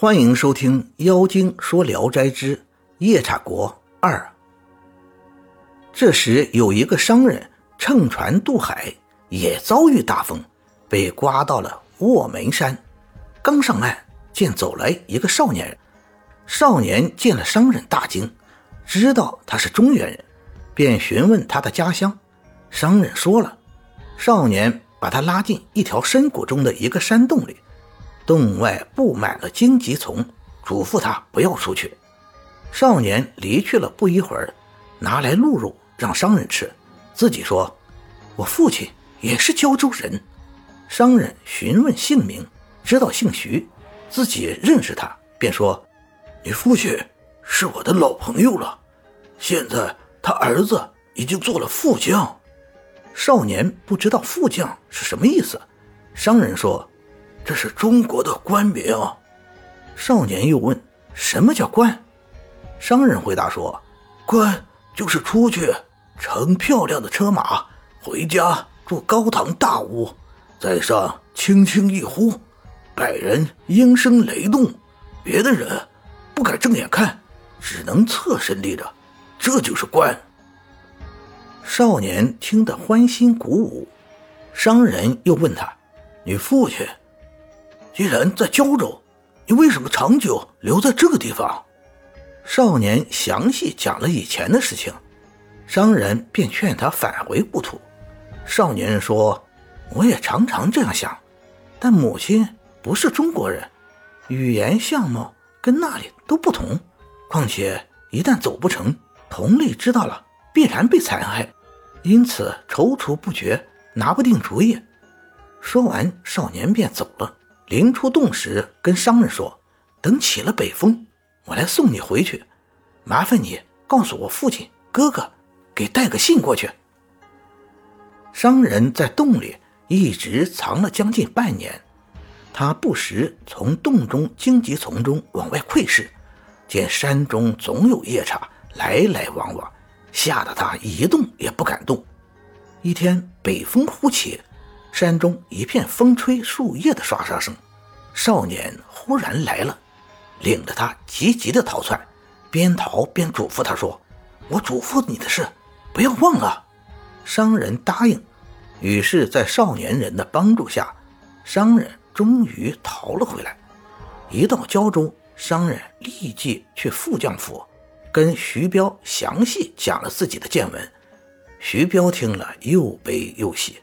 欢迎收听《妖精说聊斋之夜叉国二》。这时有一个商人乘船渡海，也遭遇大风，被刮到了卧眉山。刚上岸，见走来一个少年人。少年见了商人，大惊，知道他是中原人，便询问他的家乡。商人说了，少年把他拉进一条深谷中的一个山洞里。洞外布满了荆棘丛，嘱咐他不要出去。少年离去了不一会儿，拿来鹿肉让商人吃，自己说：“我父亲也是胶州人。”商人询问姓名，知道姓徐，自己认识他，便说：“你父亲是我的老朋友了，现在他儿子已经做了副将。”少年不知道副将是什么意思，商人说。这是中国的官名。少年又问：“什么叫官？”商人回答说：“官就是出去乘漂亮的车马，回家住高堂大屋，在上轻轻一呼，百人应声雷动，别的人不敢正眼看，只能侧身立着，这就是官。”少年听得欢欣鼓舞。商人又问他：“你父亲？”既然在胶州，你为什么长久留在这个地方？少年详细讲了以前的事情，商人便劝他返回故土。少年人说：“我也常常这样想，但母亲不是中国人，语言相貌跟那里都不同。况且一旦走不成，同类知道了必然被残害，因此踌躇不决，拿不定主意。”说完，少年便走了。临出洞时，跟商人说：“等起了北风，我来送你回去。麻烦你告诉我父亲、哥哥，给带个信过去。”商人在洞里一直藏了将近半年，他不时从洞中荆棘丛中往外窥视，见山中总有夜叉来来往往，吓得他一动也不敢动。一天，北风忽起。山中一片风吹树叶的唰唰声，少年忽然来了，领着他急急的逃窜，边逃边嘱咐他说：“我嘱咐你的事，不要忘了。”商人答应，于是，在少年人的帮助下，商人终于逃了回来。一到胶州，商人立即去副将府，跟徐彪详细讲了自己的见闻。徐彪听了，又悲又喜。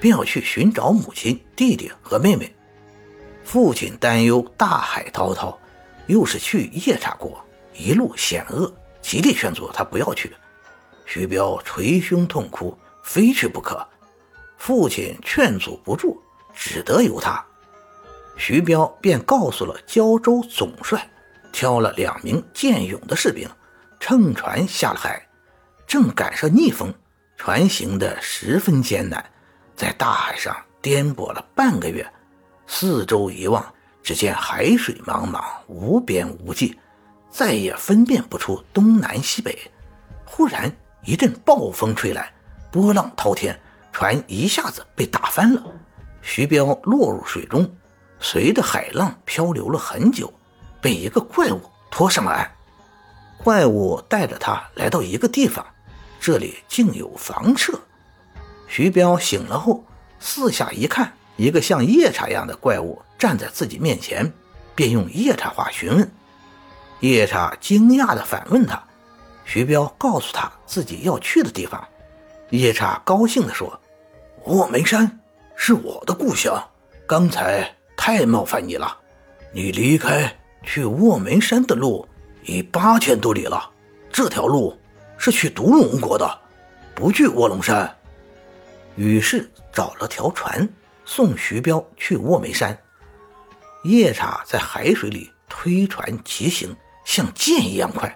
便要去寻找母亲、弟弟和妹妹。父亲担忧大海滔滔，又是去夜叉国，一路险恶，极力劝阻他不要去。徐彪捶胸痛哭，非去不可。父亲劝阻不住，只得由他。徐彪便告诉了胶州总帅，挑了两名健勇的士兵，乘船下了海。正赶上逆风，船行得十分艰难。在大海上颠簸了半个月，四周一望，只见海水茫茫，无边无际，再也分辨不出东南西北。忽然一阵暴风吹来，波浪滔天，船一下子被打翻了。徐彪落入水中，随着海浪漂流了很久，被一个怪物拖上了岸。怪物带着他来到一个地方，这里竟有房舍。徐彪醒了后，四下一看，一个像夜叉一样的怪物站在自己面前，便用夜叉话询问。夜叉惊讶地反问他，徐彪告诉他自己要去的地方。夜叉高兴地说：“卧眉山是我的故乡，刚才太冒犯你了。你离开去卧眉山的路已八千多里了，这条路是去独龙国的，不去卧龙山。”于是找了条船送徐彪去卧梅山。夜叉在海水里推船疾行，像箭一样快，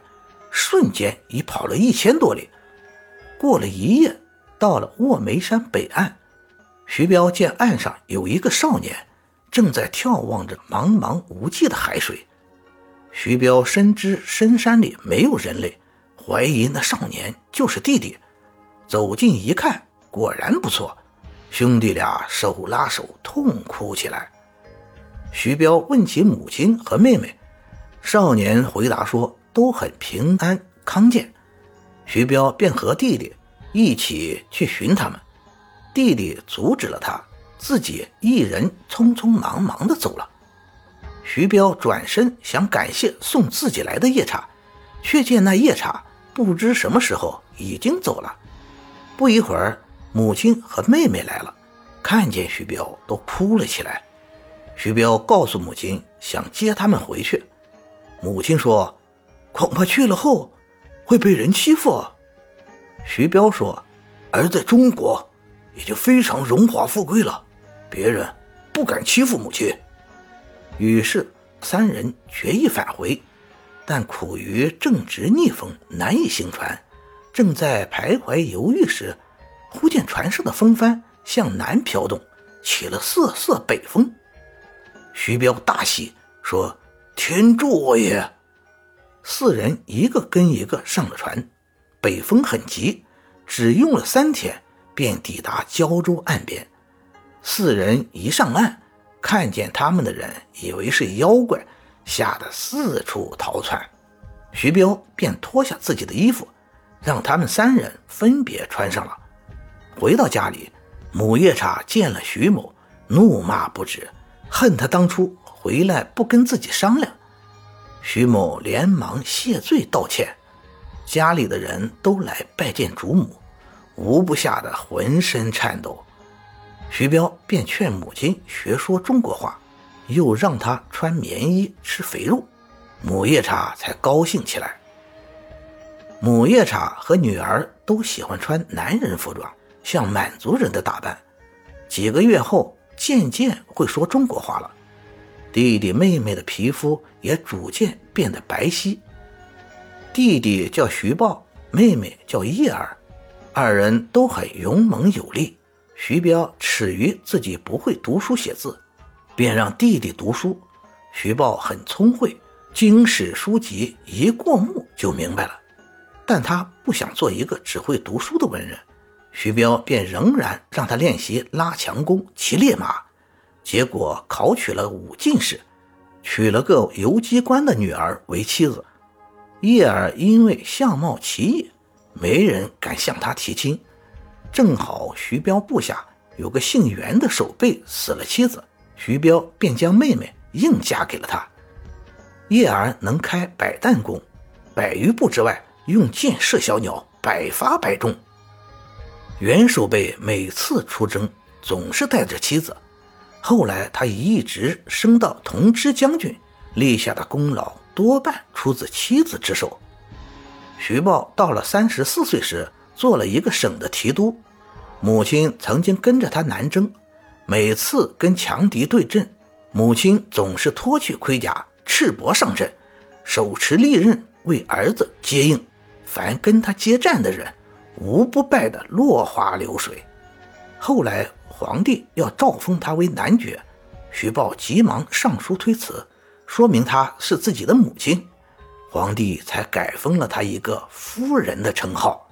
瞬间已跑了一千多里。过了一夜，到了卧梅山北岸。徐彪见岸上有一个少年，正在眺望着茫茫无际的海水。徐彪深知深山里没有人类，怀疑那少年就是弟弟。走近一看。果然不错，兄弟俩手拉手痛哭起来。徐彪问起母亲和妹妹，少年回答说都很平安康健。徐彪便和弟弟一起去寻他们，弟弟阻止了他，自己一人匆匆忙忙地走了。徐彪转身想感谢送自己来的夜叉，却见那夜叉不知什么时候已经走了。不一会儿，母亲和妹妹来了，看见徐彪都哭了起来。徐彪告诉母亲，想接他们回去。母亲说：“恐怕去了后会被人欺负。”徐彪说：“而在中国已经非常荣华富贵了，别人不敢欺负母亲。”于是三人决意返回，但苦于正值逆风，难以行船。正在徘徊犹豫时，忽见船上的风帆向南飘动，起了瑟瑟北风。徐彪大喜，说：“天助我也！”四人一个跟一个上了船。北风很急，只用了三天便抵达胶州岸边。四人一上岸，看见他们的人，以为是妖怪，吓得四处逃窜。徐彪便脱下自己的衣服。让他们三人分别穿上了。回到家里，母夜叉见了徐某，怒骂不止，恨他当初回来不跟自己商量。徐某连忙谢罪道歉。家里的人都来拜见主母，无不吓得浑身颤抖。徐彪便劝母亲学说中国话，又让他穿棉衣吃肥肉，母夜叉才高兴起来。母夜叉和女儿都喜欢穿男人服装，像满族人的打扮。几个月后，渐渐会说中国话了。弟弟妹妹的皮肤也逐渐变得白皙。弟弟叫徐豹，妹妹叫叶儿，二人都很勇猛有力。徐彪耻于自己不会读书写字，便让弟弟读书。徐豹很聪慧，经史书籍一过目就明白了。但他不想做一个只会读书的文人，徐彪便仍然让他练习拉强弓、骑烈马，结果考取了武进士，娶了个游击官的女儿为妻子。叶儿因为相貌奇异，没人敢向他提亲。正好徐彪部下有个姓袁的守备死了妻子，徐彪便将妹妹硬嫁给了他。叶儿能开百弹弓，百余步之外。用箭射小鸟，百发百中。袁守备每次出征总是带着妻子，后来他一直升到同知将军，立下的功劳多半出自妻子之手。徐豹到了三十四岁时，做了一个省的提督。母亲曾经跟着他南征，每次跟强敌对阵，母亲总是脱去盔甲，赤膊上阵，手持利刃为儿子接应。凡跟他接战的人，无不败得落花流水。后来皇帝要诏封他为男爵，徐豹急忙上书推辞，说明他是自己的母亲，皇帝才改封了他一个夫人的称号。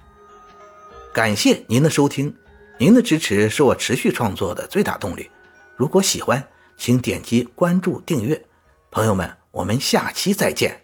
感谢您的收听，您的支持是我持续创作的最大动力。如果喜欢，请点击关注订阅。朋友们，我们下期再见。